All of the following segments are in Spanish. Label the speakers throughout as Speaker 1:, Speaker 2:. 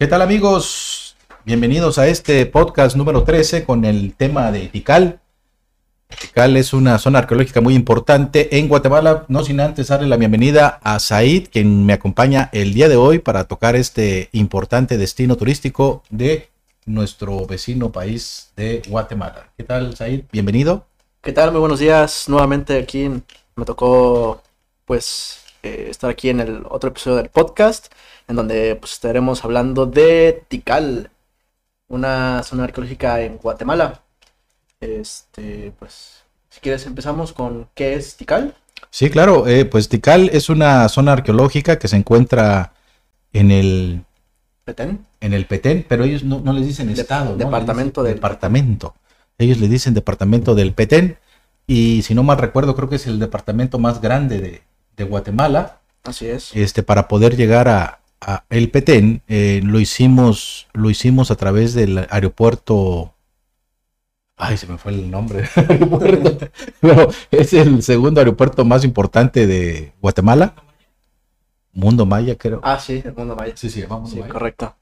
Speaker 1: ¿Qué tal amigos? Bienvenidos a este podcast número 13 con el tema de Tikal. Tikal es una zona arqueológica muy importante en Guatemala. No sin antes darle la bienvenida a Said, quien me acompaña el día de hoy para tocar este importante destino turístico de nuestro vecino país de Guatemala. ¿Qué tal, Said? Bienvenido.
Speaker 2: ¿Qué tal? Muy buenos días. Nuevamente aquí me tocó pues eh, estar aquí en el otro episodio del podcast en donde pues, estaremos hablando de Tikal, una zona arqueológica en Guatemala. Este, pues, si quieres empezamos con qué es Tikal.
Speaker 1: Sí, claro, eh, pues Tikal es una zona arqueológica que se encuentra en el
Speaker 2: Petén.
Speaker 1: En el Petén, pero ellos no, les dicen estado,
Speaker 2: departamento del
Speaker 1: departamento. Ellos le dicen departamento del Petén y si no mal recuerdo creo que es el departamento más grande de, de Guatemala.
Speaker 2: Así es.
Speaker 1: Este para poder llegar a, el Petén eh, lo hicimos lo hicimos a través del aeropuerto. Ay se me fue el nombre. Pero es el segundo aeropuerto más importante de Guatemala. Mundo Maya creo.
Speaker 2: Ah sí el Mundo Maya.
Speaker 1: Sí sí vamos
Speaker 2: sí, correcto.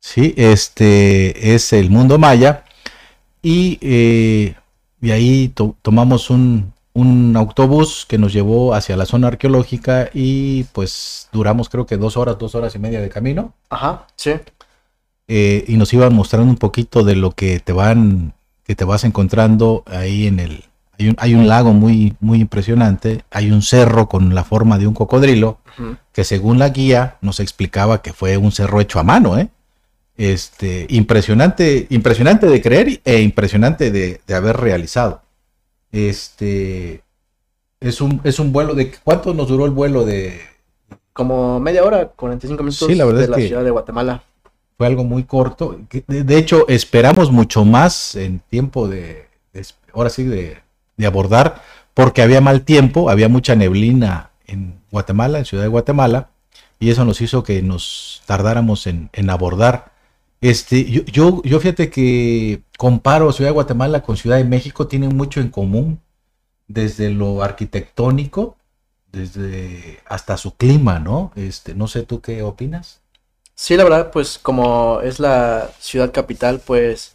Speaker 1: Sí este es el Mundo Maya. Y eh, de ahí tomamos un un autobús que nos llevó hacia la zona arqueológica y pues duramos creo que dos horas, dos horas y media de camino.
Speaker 2: Ajá, sí.
Speaker 1: Eh, y nos iban mostrando un poquito de lo que te van, que te vas encontrando ahí en el, hay un, hay un lago muy, muy impresionante, hay un cerro con la forma de un cocodrilo, que según la guía nos explicaba que fue un cerro hecho a mano, ¿eh? Este, impresionante, impresionante de creer e impresionante de, de haber realizado. Este es un, es un vuelo de ¿cuánto nos duró el vuelo de
Speaker 2: como media hora, 45 minutos
Speaker 1: sí, la verdad
Speaker 2: de la ciudad de Guatemala.
Speaker 1: Fue algo muy corto. De, hecho, esperamos mucho más en tiempo de, ahora sí, de, abordar, porque había mal tiempo, había mucha neblina en Guatemala, en Ciudad de Guatemala, y eso nos hizo que nos tardáramos en, en abordar este, yo, yo, yo fíjate que comparo Ciudad de Guatemala con Ciudad de México, tienen mucho en común, desde lo arquitectónico, desde hasta su clima, ¿no? Este, no sé tú qué opinas.
Speaker 2: Sí, la verdad, pues como es la ciudad capital, pues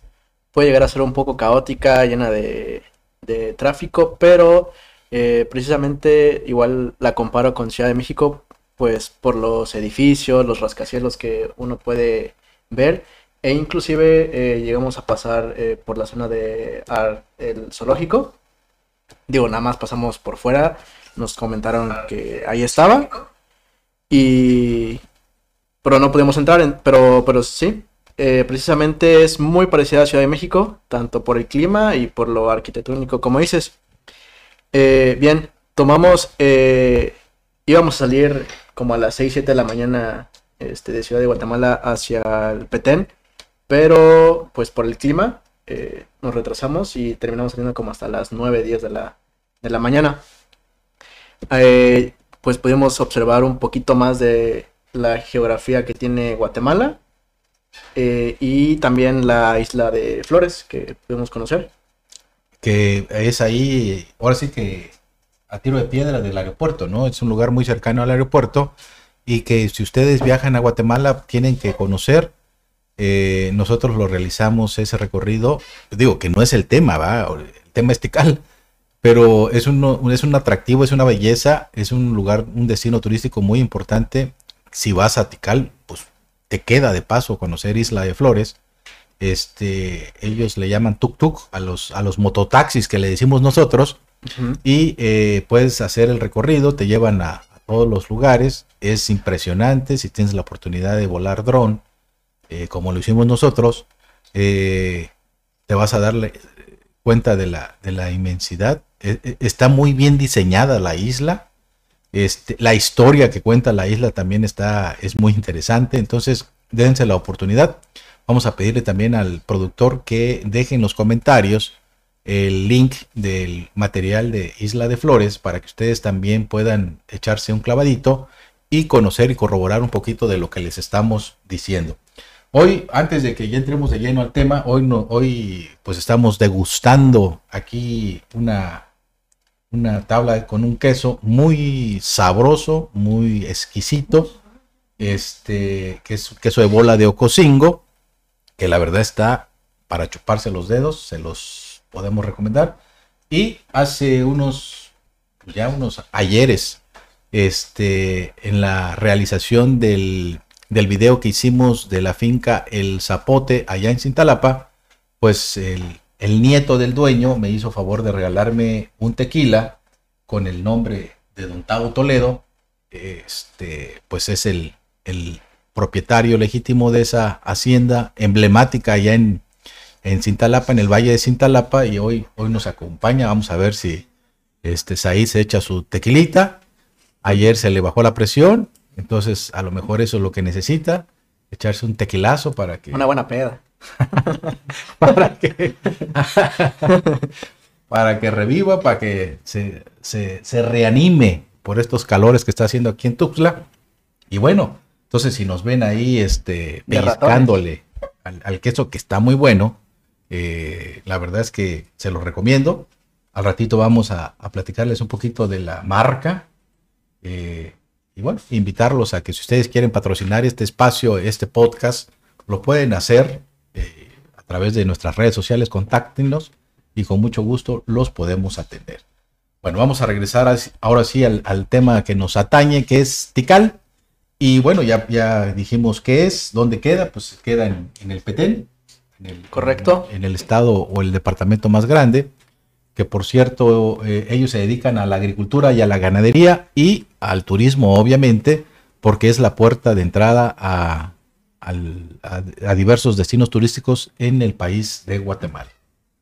Speaker 2: puede llegar a ser un poco caótica, llena de, de tráfico, pero eh, precisamente igual la comparo con Ciudad de México, pues por los edificios, los rascacielos que uno puede ver e inclusive eh, llegamos a pasar eh, por la zona de el zoológico. Digo, nada más pasamos por fuera. Nos comentaron que ahí estaba. Y... Pero no pudimos entrar, en, pero, pero sí. Eh, precisamente es muy parecida a Ciudad de México, tanto por el clima y por lo arquitectónico, como dices. bien, tomamos... íbamos a salir como a las 6, 7 de la mañana este, de Ciudad de Guatemala hacia el Petén. Pero pues por el clima eh, nos retrasamos y terminamos saliendo como hasta las 9, 10 de la, de la mañana. Eh, pues pudimos observar un poquito más de la geografía que tiene Guatemala eh, y también la isla de Flores que pudimos conocer.
Speaker 1: Que es ahí, ahora sí que a tiro de piedra del aeropuerto, ¿no? Es un lugar muy cercano al aeropuerto y que si ustedes viajan a Guatemala tienen que conocer eh, nosotros lo realizamos ese recorrido. Digo que no es el tema, ¿va? El tema es Tikal, pero es un, es un atractivo, es una belleza, es un lugar, un destino turístico muy importante. Si vas a Tikal, pues te queda de paso conocer Isla de Flores. Este, ellos le llaman tuk tuk a los, a los mototaxis que le decimos nosotros. Y eh, puedes hacer el recorrido, te llevan a, a todos los lugares. Es impresionante si tienes la oportunidad de volar dron eh, como lo hicimos nosotros, eh, te vas a darle cuenta de la, de la inmensidad. E, e, está muy bien diseñada la isla. Este, la historia que cuenta la isla también está, es muy interesante. Entonces, dense la oportunidad. Vamos a pedirle también al productor que deje en los comentarios el link del material de Isla de Flores para que ustedes también puedan echarse un clavadito y conocer y corroborar un poquito de lo que les estamos diciendo. Hoy, antes de que ya entremos de lleno al tema, hoy, no, hoy pues estamos degustando aquí una, una tabla con un queso muy sabroso, muy exquisito. este, que es queso de bola de Ocosingo, que la verdad está para chuparse los dedos, se los podemos recomendar. Y hace unos, ya unos ayeres, este, en la realización del, del video que hicimos de la finca El Zapote allá en Cintalapa, pues el, el nieto del dueño me hizo favor de regalarme un tequila con el nombre de Don Tavo Toledo. Este, pues es el, el propietario legítimo de esa hacienda emblemática allá en, en Cintalapa, en el Valle de Cintalapa, y hoy, hoy nos acompaña. Vamos a ver si este Saí se echa su tequilita. Ayer se le bajó la presión, entonces a lo mejor eso es lo que necesita, echarse un tequilazo para que...
Speaker 2: Una buena peda.
Speaker 1: para que para que reviva, para que se, se, se, reanime por estos calores que está haciendo aquí en Tuxtla. Y bueno, entonces si nos ven ahí este, pellizcándole al, al, queso que está muy bueno, eh, la verdad es que se lo recomiendo. Al ratito vamos a, a platicarles un poquito de la marca. Eh, y bueno, invitarlos a que si ustedes quieren patrocinar este espacio, este podcast, lo pueden hacer eh, a través de nuestras redes sociales, contáctenos y con mucho gusto los podemos atender. Bueno, vamos a regresar a, ahora sí al, al, tema que nos atañe, que es Tical. Y bueno, ya, ya dijimos qué es, dónde queda, pues queda en, en el Petén. En el,
Speaker 2: Correcto.
Speaker 1: En, en, el estado o el departamento más grande, que por cierto eh, ellos se dedican a la agricultura y a la ganadería y al turismo, obviamente, porque es la puerta de entrada a, a, a diversos destinos turísticos en el país de Guatemala.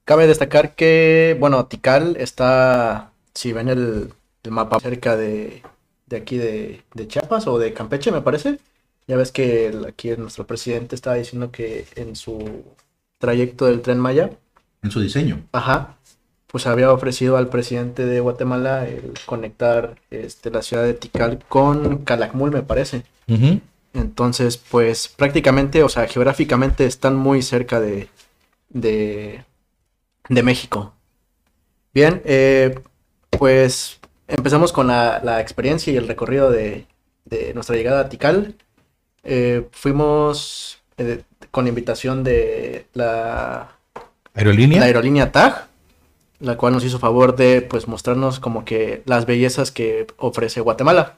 Speaker 2: Cabe destacar que, bueno, Tikal está, si ven el, el mapa cerca de, de aquí de, de, Chiapas o de Campeche, me parece. Ya ves que el, aquí nuestro presidente estaba diciendo que en su trayecto del tren Maya.
Speaker 1: En su diseño.
Speaker 2: Ajá. Pues había ofrecido al presidente de Guatemala el conectar este, la ciudad de Tikal con Calakmul, me parece. Uh -huh. Entonces, pues prácticamente, o sea, geográficamente están muy cerca de, de, de México. Bien, eh, pues empezamos con la, la, experiencia y el recorrido de, de nuestra llegada a Tikal. Eh, fuimos eh, con invitación de la
Speaker 1: aerolínea,
Speaker 2: la aerolínea TAG, la cual nos hizo favor de pues mostrarnos como que las bellezas que ofrece Guatemala.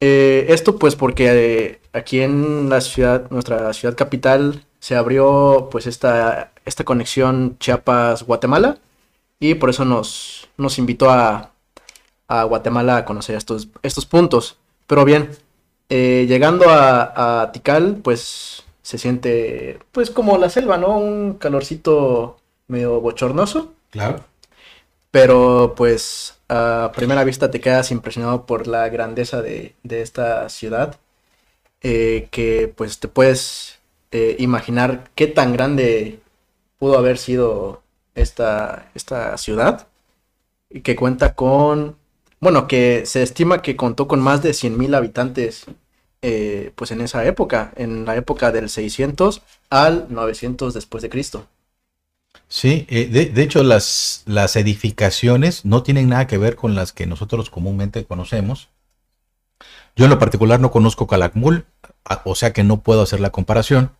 Speaker 2: Eh, esto pues porque aquí en la ciudad, nuestra ciudad capital, se abrió pues esta, esta conexión Chiapas-Guatemala y por eso nos, nos invitó a, a, Guatemala a conocer estos, estos puntos. Pero bien, eh, llegando a, a, Tikal pues se siente pues como la selva, ¿no? Un calorcito medio bochornoso.
Speaker 1: Claro.
Speaker 2: Pero pues a primera vista te quedas impresionado por la grandeza de, de esta ciudad. Eh, que pues te puedes eh, imaginar qué tan grande pudo haber sido esta, esta ciudad. Y que cuenta con, bueno, que se estima que contó con más de 100.000 habitantes eh, pues en esa época, en la época del 600 al 900 después de Cristo.
Speaker 1: Sí, eh, de, de, hecho las, las edificaciones no tienen nada que ver con las que nosotros comúnmente conocemos. Yo en lo particular no conozco Calakmul, o sea que no puedo hacer la comparación,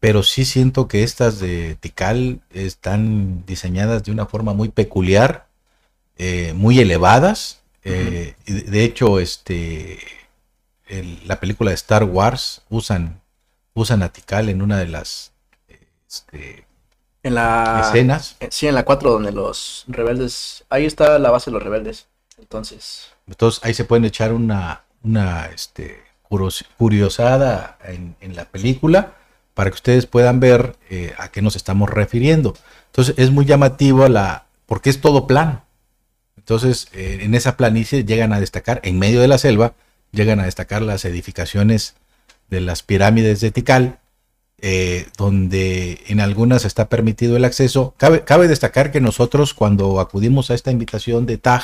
Speaker 1: pero sí siento que estas de Tikal están diseñadas de una forma muy peculiar, eh, muy elevadas. Uh -huh. eh, de hecho, este, el, la película de Star Wars usan, usan a Tikal en una de las este,
Speaker 2: en la
Speaker 1: escenas.
Speaker 2: Sí, en la 4 donde los rebeldes, ahí está la base de los rebeldes. Entonces,
Speaker 1: entonces ahí se pueden echar una una este curiosada en, en la película para que ustedes puedan ver eh, a qué nos estamos refiriendo. Entonces es muy llamativo la porque es todo plano. Entonces eh, en esa planicie llegan a destacar en medio de la selva llegan a destacar las edificaciones de las pirámides de Tikal eh, donde en algunas está permitido el acceso. Cabe, cabe, destacar que nosotros cuando acudimos a esta invitación de TAG,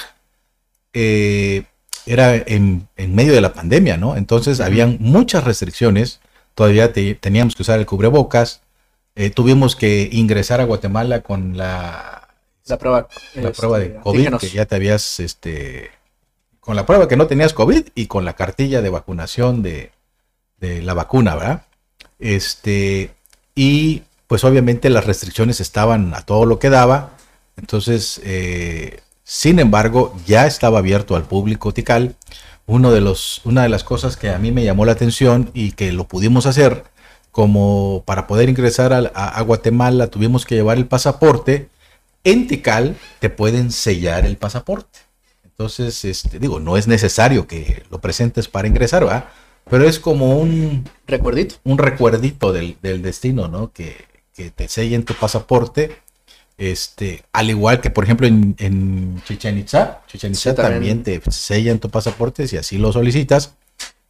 Speaker 1: eh, era en, en, medio de la pandemia, ¿no? Entonces habían muchas restricciones, todavía te, teníamos que usar el cubrebocas, eh, tuvimos que ingresar a Guatemala con la,
Speaker 2: la prueba,
Speaker 1: la este, prueba de COVID, díganos. que ya te habías, este, con la prueba que no tenías COVID y con la cartilla de vacunación de, de la vacuna, ¿verdad? Este, y pues obviamente las restricciones estaban a todo lo que daba. Entonces, eh, sin embargo, ya estaba abierto al público Tical. De los, una de las cosas que a mí me llamó la atención y que lo pudimos hacer, como para poder ingresar a, Guatemala tuvimos que llevar el pasaporte, en Tical te pueden sellar el pasaporte. Entonces, este, digo, no es necesario que lo presentes para ingresar, ¿verdad? Pero es como un
Speaker 2: recuerdito.
Speaker 1: Un recuerdito del, destino, ¿no? Que, que, te sellen tu pasaporte. Este, al igual que, por ejemplo, en, en Chichen Itza, Chichen Itza también. te sellan tu pasaporte si así lo solicitas.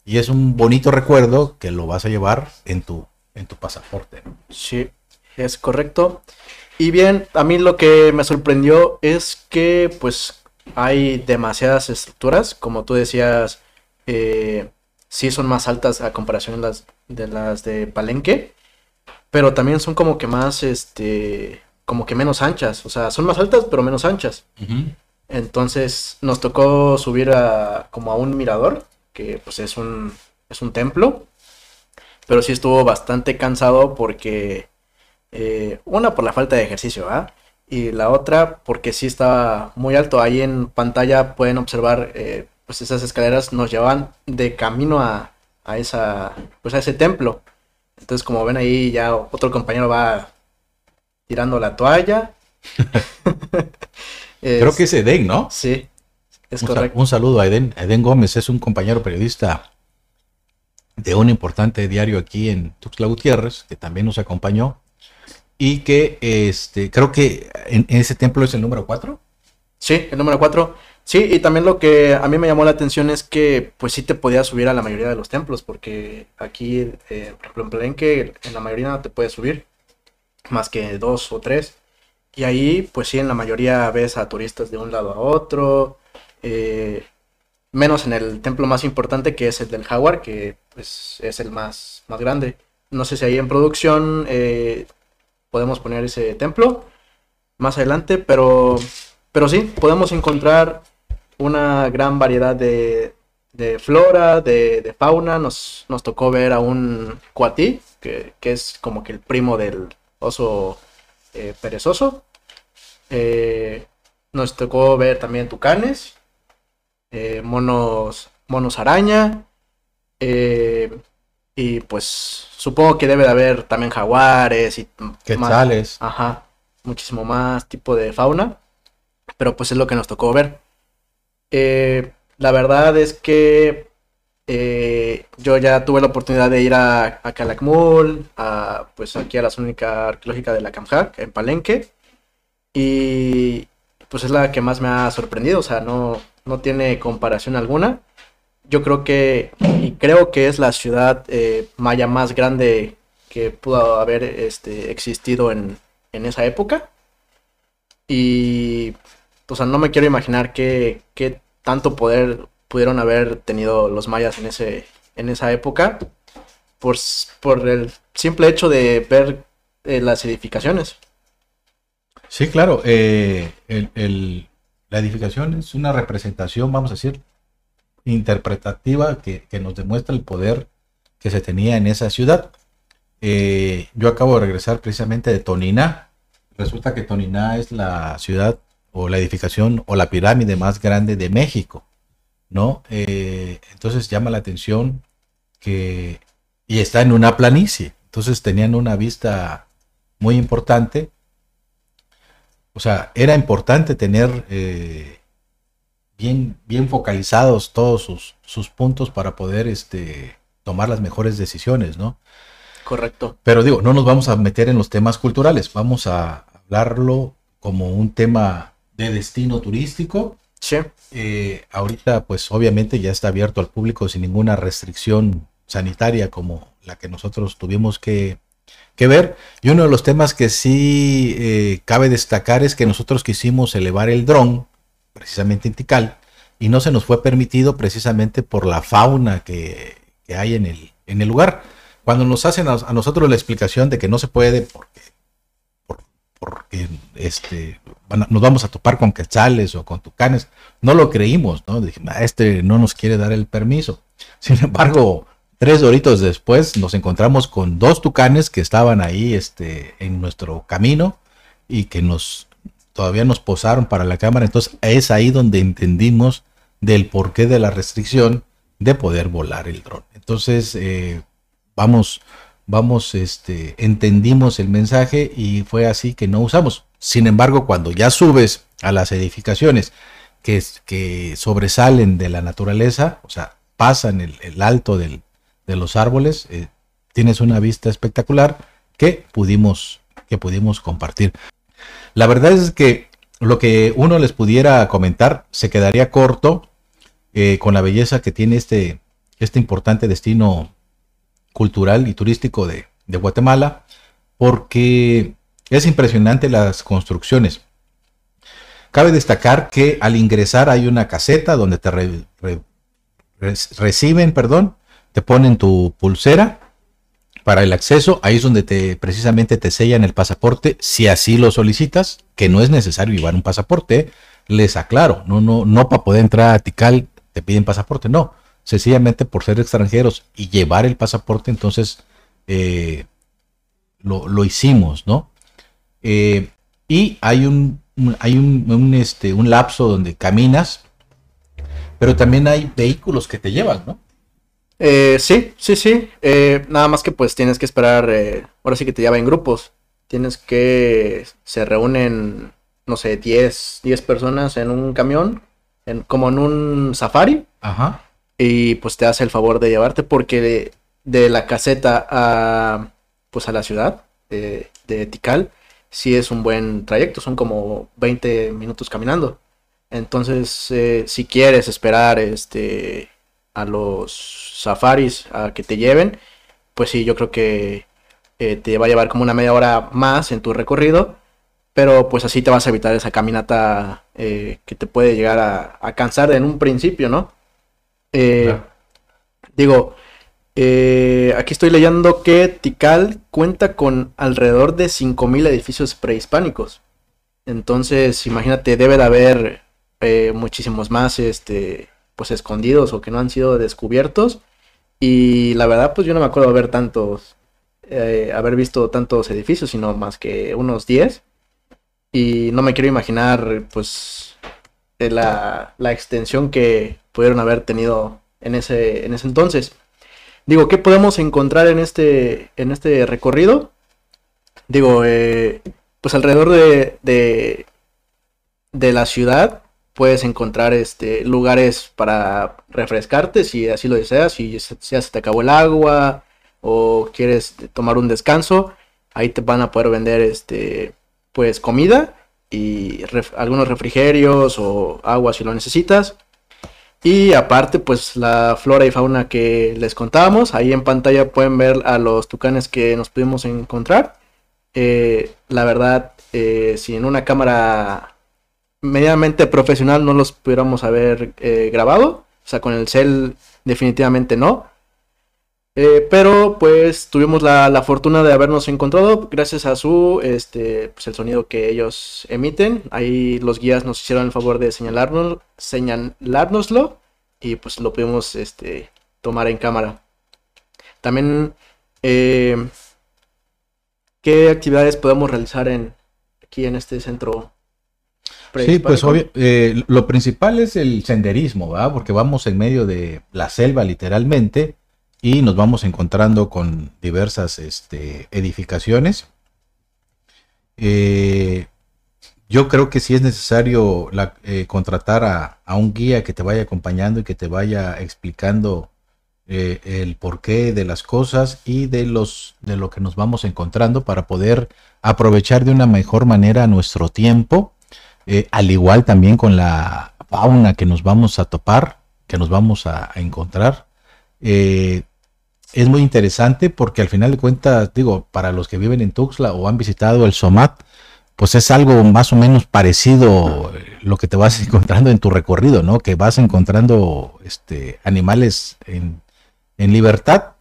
Speaker 1: Y es un bonito recuerdo que lo vas a llevar en tu, en tu pasaporte.
Speaker 2: Sí, es correcto. Y bien, a mí lo que me sorprendió es que, pues, hay demasiadas estructuras, como tú decías, eh, sí son más altas a comparación de las de, las de Palenque, pero también son como que más, este, como que menos anchas, o sea, son más altas pero menos anchas. Entonces nos tocó subir a como a un mirador, que pues es un, es un templo, pero sí estuvo bastante cansado porque, eh, una por la falta de ejercicio, ¿ah? Y la otra porque sí estaba muy alto. Ahí en pantalla pueden observar eh, pues esas escaleras nos llevan de camino a, a, esa, pues a ese templo. Entonces, como ven ahí, ya otro compañero va tirando la toalla.
Speaker 1: Creo que es Eden, ¿no?
Speaker 2: Sí,
Speaker 1: es un, correcto. Un saludo a Eden. Eden Gómez es un compañero periodista de un importante diario aquí en Tuxtla Gutiérrez, que también nos acompañó. Y que este, creo que en, en ese templo es el número 4.
Speaker 2: Sí, el número 4. Sí, y también lo que a mí me llamó la atención es que pues sí te podías subir a la mayoría de los templos, porque aquí, eh, por ejemplo, en Palenque, en la mayoría no te puedes subir, más que dos o tres. Y ahí, pues sí, en la mayoría ves a turistas de un lado a otro, eh, menos en el templo más importante que es el del Jaguar, que pues es el más, más grande. No sé si ahí en producción eh, podemos poner ese templo más adelante, pero, pero sí, podemos encontrar una gran variedad de, flora, de, fauna. Nos, nos, tocó ver a un cuatí, que, es como que el primo del oso eh, perezoso. Eh, nos tocó ver también tucanes, eh, monos, monos araña. y pues supongo que debe de haber también jaguares y
Speaker 1: quetzales.
Speaker 2: ajá, muchísimo más tipo de fauna. Pero pues es lo que nos tocó ver. Eh, la verdad es que eh, yo ya tuve la oportunidad de ir a, a Calakmul, a, pues aquí a la zona arqueológica de la Camjac, en Palenque, y pues es la que más me ha sorprendido, o sea, no, no tiene comparación alguna. Yo creo que, y creo que es la ciudad eh, maya más grande que pudo haber este, existido en, en esa época. Y, o sea, no me quiero imaginar qué, qué tanto poder pudieron haber tenido los mayas en, ese, en esa época por, por el simple hecho de ver eh, las edificaciones.
Speaker 1: Sí, claro. Eh, la edificación es una representación, vamos a decir, interpretativa que, nos demuestra el poder que se tenía en esa ciudad. Eh, yo acabo de regresar precisamente de Toniná. Resulta que Toniná es la ciudad o la edificación o la pirámide más grande de México, ¿no? Eh, entonces llama la atención que, y está en una planicie, entonces tenían una vista muy importante, o sea, era importante tener eh, bien, bien focalizados todos sus, sus puntos para poder este, tomar las mejores decisiones, ¿no?
Speaker 2: Correcto.
Speaker 1: Pero digo, no nos vamos a meter en los temas culturales, vamos a hablarlo como un tema de destino turístico.
Speaker 2: Sí.
Speaker 1: Eh, ahorita, pues obviamente ya está abierto al público sin ninguna restricción sanitaria como la que nosotros tuvimos que, ver. Y uno de los temas que sí eh, cabe destacar es que nosotros quisimos elevar el dron, precisamente en Tikal, y no se nos fue permitido precisamente por la fauna que, hay en el, en el lugar. Cuando nos hacen a, a, nosotros la explicación de que no se puede porque porque este, nos vamos a topar con quetzales o con tucanes. No lo creímos, ¿no? Dije, este no nos quiere dar el permiso. Sin embargo, Tres horitos después nos encontramos con dos tucanes que estaban ahí este, en nuestro camino y que nos todavía nos posaron para la cámara. Entonces es ahí donde entendimos del porqué de la restricción de poder volar el dron. Entonces eh, vamos, vamos, este, entendimos el mensaje y fue así que no usamos. Sin embargo, cuando ya subes a las edificaciones que, que sobresalen de la naturaleza, o sea, pasan el, alto de los árboles, eh, tienes una vista espectacular que pudimos, que pudimos compartir. La verdad es que lo que uno les pudiera comentar se quedaría corto eh, con la belleza que tiene este, este importante destino cultural y turístico de, Guatemala, porque es impresionante las construcciones. Cabe destacar que al ingresar hay una caseta donde te reciben, perdón, te ponen tu pulsera para el acceso, ahí es donde te precisamente te sellan el pasaporte, si así lo solicitas, que no es necesario llevar un pasaporte, les aclaro, no, no, no para poder entrar a Tikal te piden pasaporte, no, sencillamente por ser extranjeros y llevar el pasaporte, entonces eh, lo, hicimos, ¿no? Eh, y hay un, hay un, este, un lapso donde caminas, pero también hay vehículos que te llevan, ¿no?
Speaker 2: Eh, sí, sí, sí. nada más que pues tienes que esperar, ahora sí que te lleva en grupos. Tienes que se reúnen, no sé, 10, 10 personas en un camión, en, como en un safari.
Speaker 1: Ajá
Speaker 2: y pues te hace el favor de llevarte porque de, la caseta a pues a la ciudad de, de, Tikal sí es un buen trayecto, son como 20 minutos caminando. Entonces, eh, si quieres esperar este a los safaris a que te lleven, pues sí, yo creo que eh, te va a llevar como una media hora más en tu recorrido, pero pues así te vas a evitar esa caminata eh, que te puede llegar a, a cansar en un principio, ¿no? Eh, digo, eh, aquí estoy leyendo que Tikal cuenta con alrededor de 5.000 edificios prehispánicos. Entonces, imagínate, debe de haber eh, muchísimos más este, pues escondidos o que no han sido descubiertos. Y la verdad, pues yo no me acuerdo haber tantos, haber visto tantos edificios, sino más que unos 10. Y no me quiero imaginar, pues, la, la extensión que pudieron haber tenido en ese, en ese entonces. Digo, ¿qué podemos encontrar en este, en este recorrido? Digo, eh, pues alrededor de, de, de, la ciudad puedes encontrar este, lugares para refrescarte si así lo deseas, si ya se te acabó el agua o quieres tomar un descanso, ahí te van a poder vender este, pues comida y algunos refrigerios o agua si lo necesitas. Y aparte, pues la flora y fauna que les contábamos, ahí en pantalla pueden ver a los tucanes que nos pudimos encontrar. Eh, la verdad, eh, si en una cámara medianamente profesional no los pudiéramos haber eh, grabado, o sea, con el cel definitivamente no. Pero pues tuvimos la, la, de habernos encontrado gracias a su, este, pues el sonido que ellos emiten. Ahí los guías nos hicieron el favor de señalarnos, señalárnoslo y pues lo pudimos este, tomar en cámara. También, eh, ¿qué actividades podemos realizar en, aquí en este centro?
Speaker 1: Sí, pues obvio, eh, lo principal es el senderismo, ¿va? Porque vamos en medio de la selva literalmente y nos vamos encontrando con diversas este, edificaciones. Eh, yo creo que sí es necesario eh, contratar a, un guía que te vaya acompañando y que te vaya explicando eh, el porqué de las cosas y de los de lo que nos vamos encontrando para poder aprovechar de una mejor manera nuestro tiempo, al igual también con la fauna que nos vamos a topar, que nos vamos a, a encontrar. Es muy interesante porque al final de cuentas, digo, para los que viven en Tuxtla o han visitado el SOMAT, pues es algo más o menos parecido lo que te vas encontrando en tu recorrido, ¿no? Que vas encontrando este, animales en, libertad,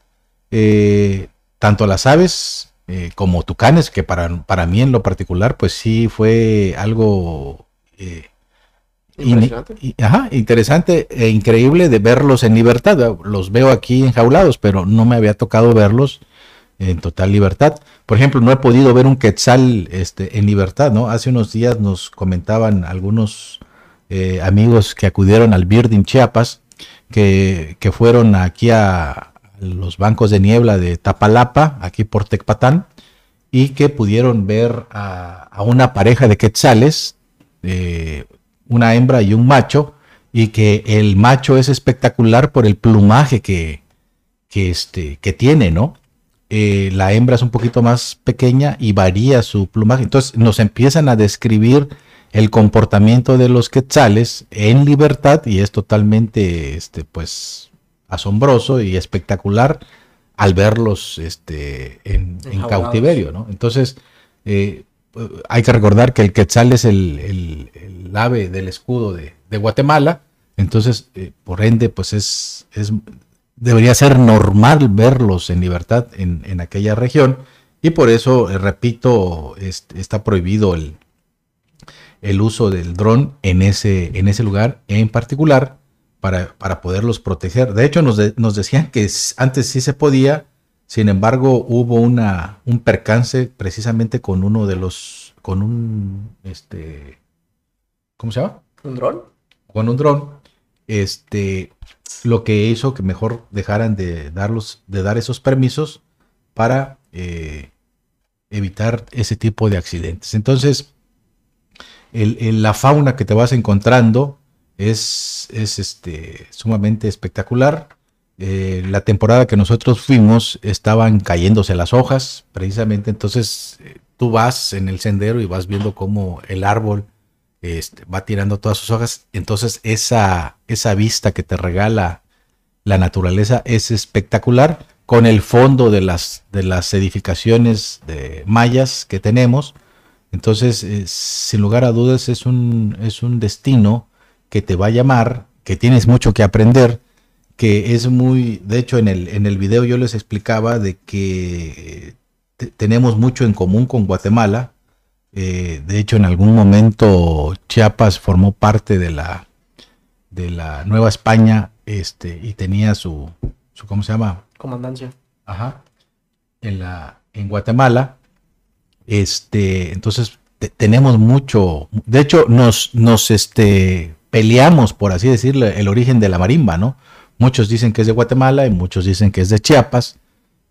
Speaker 1: eh, tanto las aves eh, como tucanes, que para, para mí en lo particular, pues sí fue algo
Speaker 2: eh,
Speaker 1: ajá, interesante e increíble de verlos en libertad. Los veo aquí enjaulados, pero no me había tocado verlos en total libertad. Por ejemplo, no he podido ver un quetzal este, en libertad, ¿no? Hace unos días nos comentaban algunos eh, amigos que acudieron al Birding Chiapas, que, que, fueron aquí a los bancos de niebla de Tapalapa, aquí por Tecpatán, y que pudieron ver a, una pareja de quetzales, eh, una hembra y un macho, y que el macho es espectacular por el plumaje que, que, este, que tiene, ¿no? Eh, la hembra es un poquito más pequeña y varía su plumaje. Entonces nos empiezan a describir el comportamiento de los quetzales en libertad y es totalmente, este, pues, asombroso y espectacular al verlos este, en, cautiverio, ¿no? Entonces, eh, hay que recordar que el quetzal es el, ave del escudo de, Guatemala, entonces, eh, por ende, pues es, es debería ser normal verlos en libertad en, aquella región y por eso, eh, repito, está prohibido el, el uso del dron en ese, en ese lugar en particular para, para poderlos proteger. De hecho, nos, nos, decían que antes sí se podía, sin embargo, hubo una, un percance precisamente con uno de los, con un, este, ¿cómo se llama?
Speaker 2: ¿Un dron?
Speaker 1: Con un dron, este, lo que hizo que mejor dejaran de, darlos, de dar esos permisos para eh, evitar ese tipo de accidentes. Entonces, la fauna que te vas encontrando es, es este, sumamente espectacular. Eh, la temporada que nosotros fuimos estaban cayéndose las hojas, precisamente. Entonces, eh, tú vas en el sendero y vas viendo cómo el árbol este, va tirando todas sus hojas. Entonces esa, esa vista que te regala la naturaleza es espectacular con el fondo de las, de las edificaciones de mayas que tenemos. Entonces, eh, sin lugar a dudas, es un, es un destino que te va a llamar, que tienes mucho que aprender, que es muy, de hecho en el, en el video yo les explicaba de que tenemos mucho en común con Guatemala, eh, de hecho, en algún momento Chiapas formó parte de la, de la Nueva España este, y tenía su, su, ¿cómo se llama?
Speaker 2: Comandancia.
Speaker 1: Ajá. En, la, en Guatemala. Este, entonces, tenemos mucho, de hecho, nos, nos este, peleamos, por así decirlo, el origen de la marimba, ¿no? Muchos dicen que es de Guatemala y muchos dicen que es de Chiapas.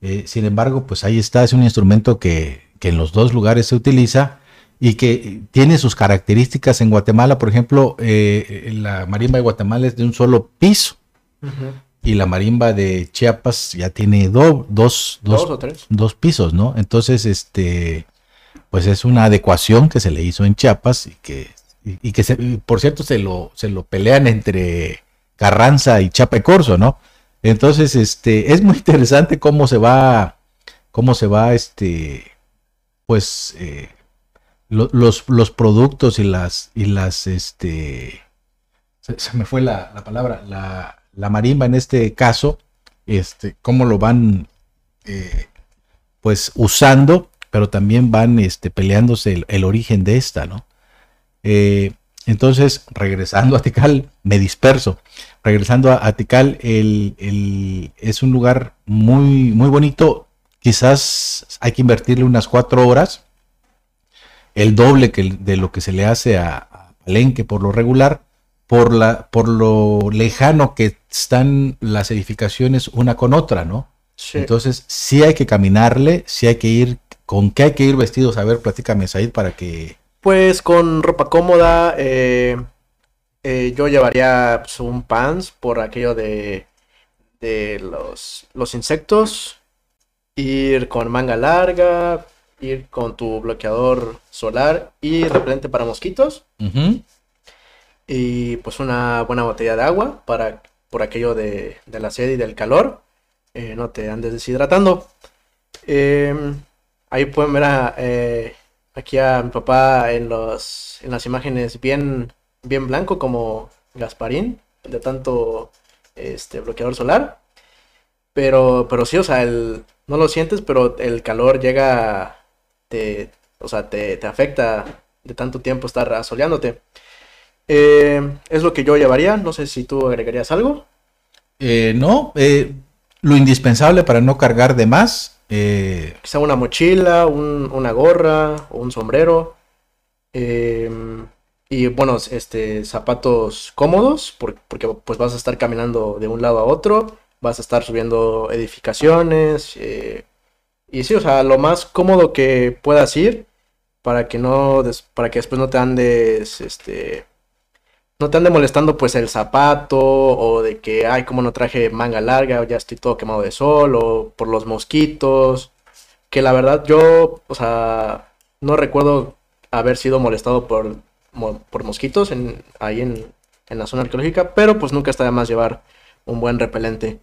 Speaker 1: Eh, sin embargo, pues ahí está, es un instrumento que, que en los dos lugares se utiliza y que tiene sus características en Guatemala. Por ejemplo, eh, la marimba de Guatemala es de un solo piso. Y la marimba de Chiapas ya tiene dos, dos, dos pisos, ¿no? Entonces, este, pues es una adecuación que se le hizo en Chiapas y que, y, que por cierto, se lo, se lo pelean entre Carranza y Corso, ¿no? Entonces, este, es muy interesante cómo se va, cómo se va, este, pues, eh, los, los, productos y las, y las, este, se, me fue la, palabra, la, la, marimba en este caso, este, cómo lo van, eh, pues, usando, pero también van, este, peleándose el, origen de esta, ¿no? Eh, entonces, regresando a Tikal, me disperso. Regresando a, Tikal, el, el, es un lugar muy, muy bonito. Quizás hay que invertirle unas cuatro horas el doble que, de lo que se le hace a, Palenque por lo regular, por, la, por lo lejano que están las edificaciones una con otra, ¿no? Entonces, sí hay que caminarle, sí hay que ir, ¿con qué hay que ir vestidos? A ver, platícame, Said, para que...
Speaker 2: Pues con ropa cómoda, eh, eh, yo llevaría pues, un pants por aquello de, de los, los insectos, ir con manga larga, ir con tu bloqueador solar y repelente para mosquitos. Y pues una buena botella de agua para por aquello de, la sed y del calor. Eh, no te andes deshidratando. Em, ahí pueden ver eh, aquí a mi papá en, los, en las imágenes bien, bien blanco como Gasparín, de tanto este bloqueador solar. Pero, pero sí, o sea, el, no lo sientes, pero el calor llega te, o sea, te, afecta de tanto tiempo estar asoleándote. Eh, es lo que yo llevaría. No sé si tú agregarías algo.
Speaker 1: Eh, no, eh, lo indispensable para no cargar de más. Eh,
Speaker 2: Quizá una mochila, un- una gorra o un sombrero. em, y buenos este, zapatos cómodos, por- porque pues vas a estar caminando de un lado a otro, vas a estar subiendo edificaciones. eh, y sí, o sea, lo más cómodo que puedas ir para que no, para que después no te andes, este, no te ande molestando pues el zapato o de que, ay, como no traje manga larga, o ya estoy todo quemado de sol o por los mosquitos. Que la verdad yo, o sea, no recuerdo haber sido molestado por, por mosquitos en, ahí en, en la zona arqueológica, pero pues nunca está de más llevar un buen repelente.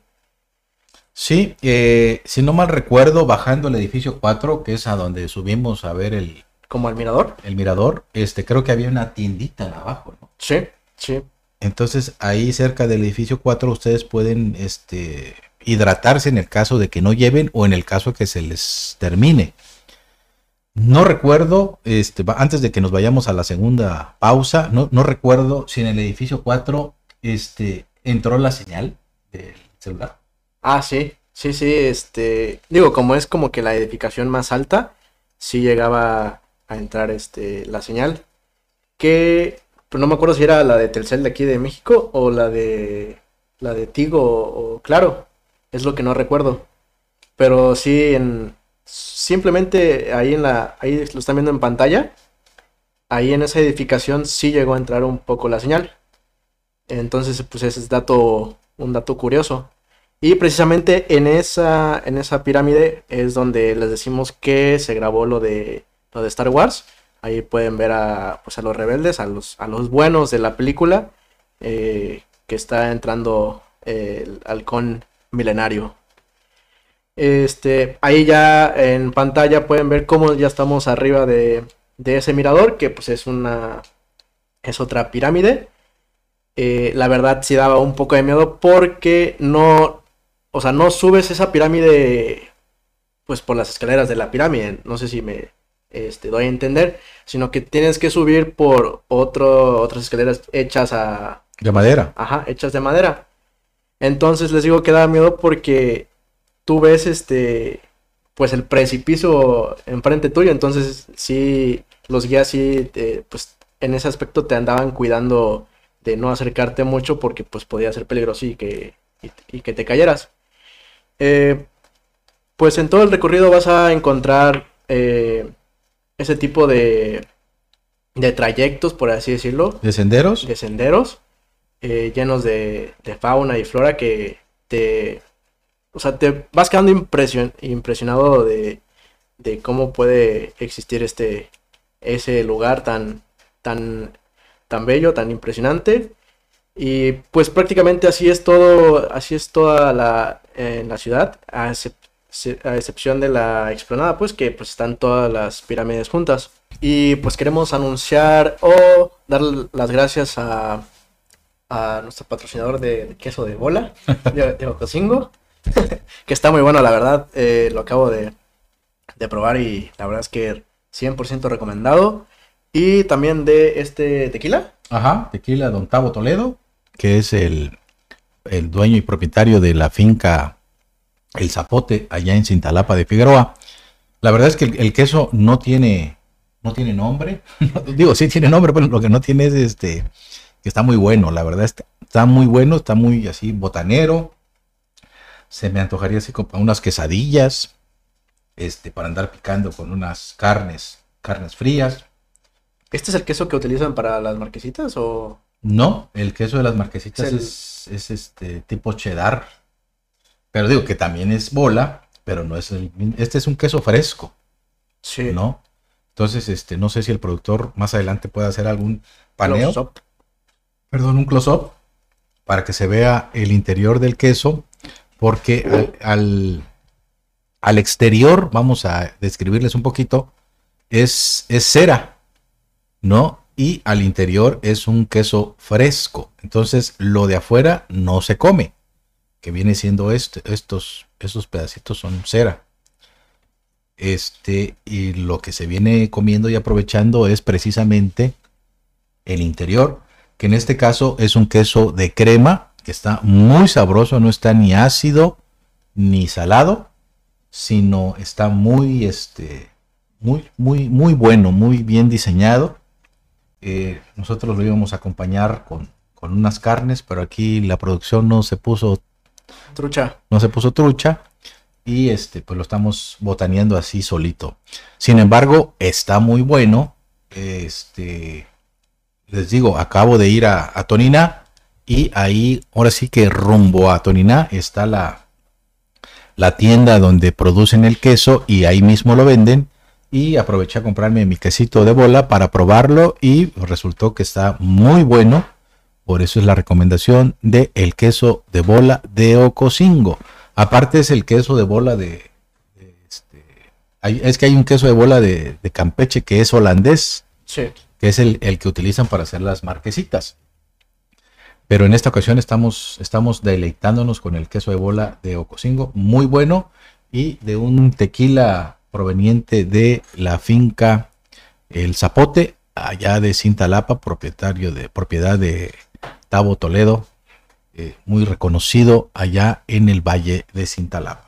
Speaker 1: sí, eh, si no mal recuerdo, bajando el edificio 4, que es a donde subimos a ver el,
Speaker 2: Como al mirador.
Speaker 1: el mirador, este, creo que había una tiendita abajo, ¿no?
Speaker 2: Sí, sí.
Speaker 1: Entonces ahí cerca del edificio 4 ustedes pueden este, hidratarse en el caso de que no lleven o en el caso que se les termine. No recuerdo, este, antes de que nos vayamos a la segunda pausa, no, no recuerdo si en el edificio 4 este, entró la señal del celular.
Speaker 2: Ah, sí, sí, sí, este, digo, como es como que la edificación más alta, sí llegaba a entrar este la señal, que pues no me acuerdo si era la de Telcel de aquí de México o la de la de Tigo o Claro, es lo que no recuerdo. Pero sí en simplemente ahí en la ahí lo están viendo en pantalla, ahí en esa edificación sí llegó a entrar un poco la señal. Entonces, pues ese es dato un dato curioso. Y precisamente en esa, en esa pirámide es donde les decimos que se grabó lo de, lo de Star Wars. Ahí pueden ver a, pues a los rebeldes, a los, a los buenos de la película, eh, que está entrando el halcón milenario. Este, ahí ya en pantalla pueden ver cómo ya estamos arriba de, de ese mirador, que pues es una, es otra pirámide. Eh, la verdad sí daba un poco de miedo porque no, o sea, no subes esa pirámide pues por las escaleras de la pirámide, no sé si me este, doy a entender, sino que tienes que subir por otro, otras escaleras hechas a,
Speaker 1: De madera.
Speaker 2: ajá, hechas de madera. Entonces les digo que da miedo porque tú ves este, pues el precipicio enfrente tuyo, entonces sí, los guías sí, te- pues en ese aspecto te andaban cuidando de no acercarte mucho porque pues podía ser peligroso y que, y, y que te cayeras. Eh, pues en todo el recorrido vas a encontrar eh, ese tipo de, de trayectos, por así decirlo,
Speaker 1: De senderos.
Speaker 2: de senderos eh, llenos de, de fauna y flora que te, o sea, te vas quedando impresion- impresionado de, de cómo puede existir este, ese lugar tan, tan, tan bello, tan impresionante. Y pues prácticamente así es todo, así es toda la, en la ciudad, a, a excepción de la explanada, pues que pues están todas las pirámides juntas. Y pues queremos anunciar o dar las gracias a, a nuestro patrocinador de, de queso de bola, de, de Ocosingo, que está muy bueno, la verdad. eh, lo acabo de, de probar y la verdad es que 100% recomendado. Y también de este tequila.
Speaker 1: Ajá, tequila Don Tavo Toledo, que es el, el dueño y propietario de la finca El Zapote, allá en Cintalapa de Figueroa. La verdad es que el, el queso no tiene, no tiene nombre. Digo, sí tiene nombre, pero lo que no tiene es este, que está muy bueno. La verdad está, está muy bueno, está muy así botanero. Se me antojaría así como unas quesadillas, este, para andar picando con unas carnes, carnes frías.
Speaker 2: ¿Este es el queso que utilizan para las marquesitas o...?
Speaker 1: No, el queso de las marquesitas
Speaker 2: Es el-
Speaker 1: es, es este tipo cheddar. Pero digo que también es bola, pero no es el Este es un queso fresco,
Speaker 2: Sí.
Speaker 1: ¿no? Entonces, este, no sé si el productor más adelante puede hacer algún paneo,
Speaker 2: Close up.
Speaker 1: perdón, un close-up, para que se vea el interior del queso, porque al, al, al exterior, vamos a describirles un poquito, es, es cera, ¿no? Y al interior es un queso fresco. Entonces, lo de afuera no se come, que viene siendo este, estos, estos pedacitos son cera. Este, y lo que se viene comiendo y aprovechando es precisamente el interior. que en este caso es un queso de crema, que está muy sabroso, no está ni ácido ni salado, sino está muy, este, muy, muy, muy bueno, muy bien diseñado. Eh, nosotros lo íbamos a acompañar con, con unas carnes, pero aquí la producción no se puso
Speaker 2: trucha.
Speaker 1: No se puso trucha y este pues lo estamos botaneando así solito. Sin embargo, está muy bueno. Este les digo, acabo de ir a, a Tonina y ahí ahora sí que rumbo a Tonina está la la tienda donde producen el queso y ahí mismo lo venden y aproveché a comprarme mi quesito de bola para probarlo y resultó que está muy bueno. Por eso es la recomendación de el queso de bola de Ocosingo. Aparte es el queso de bola de... este, es que hay un queso de bola de, Campeche que es holandés. Que es el, que utilizan para hacer las marquesitas. Pero en esta ocasión estamos, estamos deleitándonos con el queso de bola de Ocosingo. Muy bueno. Y de un tequila proveniente de la finca El Zapote, allá de Cintalapa, propietario de propiedad de Tavo Toledo, eh, muy reconocido allá en el Valle de Cintalapa.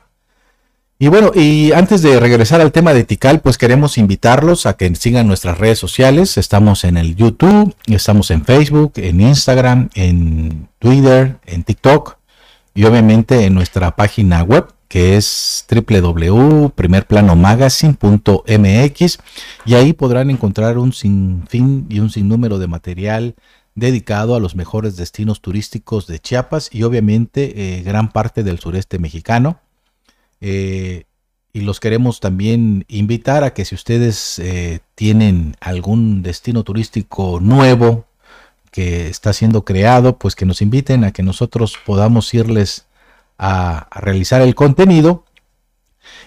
Speaker 1: Y bueno, y antes de regresar al tema de Tikal, pues queremos invitarlos a que sigan nuestras redes sociales. Estamos en el YouTube, estamos en Facebook, en Instagram, en Twitter, en TikTok y obviamente en nuestra página web que es www.primerplanomagazine.mx y ahí podrán encontrar un sinfín y un sinnúmero de material dedicado a los mejores destinos turísticos de Chiapas y obviamente eh, gran parte del sureste mexicano. Eh, y los queremos también invitar a que si ustedes eh, tienen algún destino turístico nuevo que está siendo creado, pues que nos inviten a que nosotros podamos irles a, a realizar el contenido.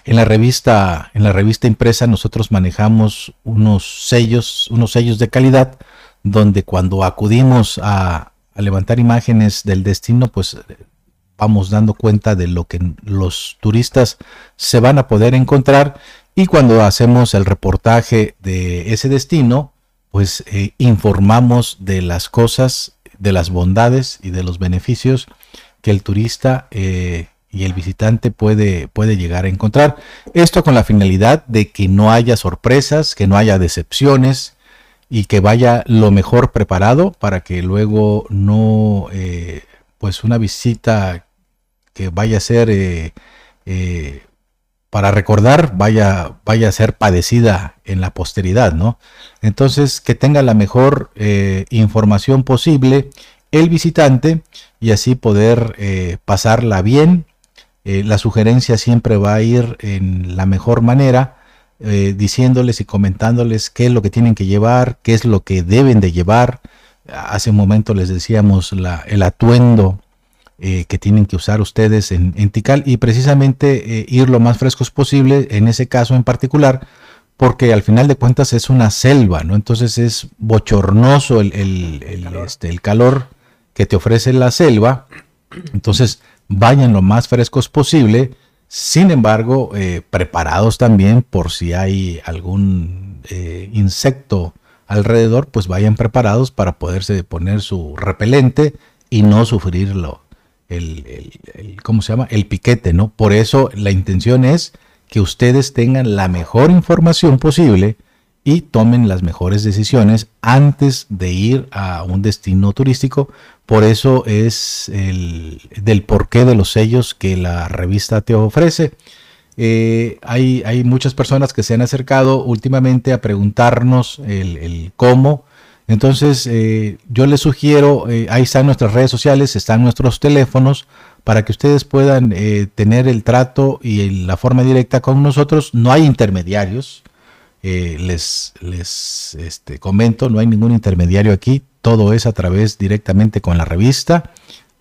Speaker 1: En la revista, en la revista impresa, nosotros manejamos unos sellos, unos sellos de calidad donde cuando acudimos a, levantar imágenes del destino, pues vamos dando cuenta de lo que los turistas se van a poder encontrar y cuando hacemos el reportaje de ese destino, pues eh, informamos de las cosas, de las bondades y de los beneficios que el turista eh, y el visitante puede, puede llegar a encontrar. Esto con la finalidad de que no haya sorpresas, que no haya decepciones, y que vaya lo mejor preparado para que luego no, eh, pues una visita que vaya a ser eh, eh, para recordar, vaya, vaya a ser padecida en la posteridad, ¿no? Entonces, que tenga la mejor información posible el visitante y así poder pasarla bien. la sugerencia siempre va a ir en la mejor manera eh, diciéndoles y comentándoles qué es lo que tienen que llevar, qué es lo que deben de llevar. Hace un momento les decíamos la, el atuendo eh, que tienen que usar ustedes en, en Tikal y precisamente eh, ir lo más frescos posible en ese caso en particular porque al final de cuentas es una selva, ¿no? Entonces es bochornoso el, el, el, calor. Este, el calor que te ofrece la selva. Entonces vayan lo más frescos posible sin embargo, eh, preparados también por si hay algún eh, insecto alrededor, pues vayan preparados para poderse poner su repelente y no sufrirlo. El, ¿cómo se llama? El piquete, ¿no? Por eso la intención es que ustedes tengan la mejor información posible y tomen las mejores decisiones antes de ir a un destino turístico. Por eso es el del porqué de los sellos que la revista te ofrece. Eh, hay, hay, muchas personas que se han acercado últimamente a preguntarnos el, cómo. Entonces, eh, yo les sugiero, eh, ahí están nuestras redes sociales, están nuestros teléfonos, para que ustedes puedan tener el trato y la forma directa con nosotros. No hay intermediarios. Eh, les, les este, comento, no hay ningún intermediario aquí, todo es a través directamente con la revista.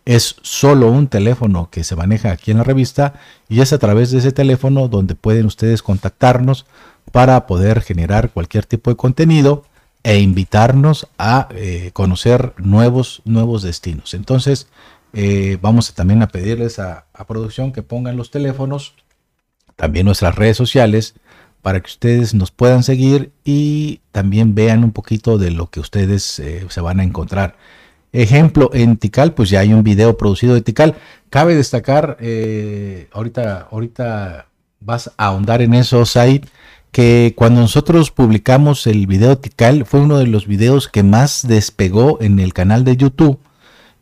Speaker 1: Es solo un teléfono que se maneja aquí en la revista y es a través de ese teléfono donde pueden ustedes contactarnos para poder generar cualquier tipo de contenido e invitarnos a eh, conocer nuevos, nuevos destinos. Entonces, eh, vamos también a pedirles a, a producción que pongan los teléfonos, también nuestras redes sociales, para que ustedes nos puedan seguir y también vean un poquito de lo que ustedes eh, se van a encontrar. ejemplo, en Tikal, pues ya hay un video producido de Tikal. Cabe destacar, eh, ahorita, ahorita vas a ahondar en eso, Said, que cuando nosotros publicamos el video de Tikal, fue uno de los videos que más despegó en el canal de YouTube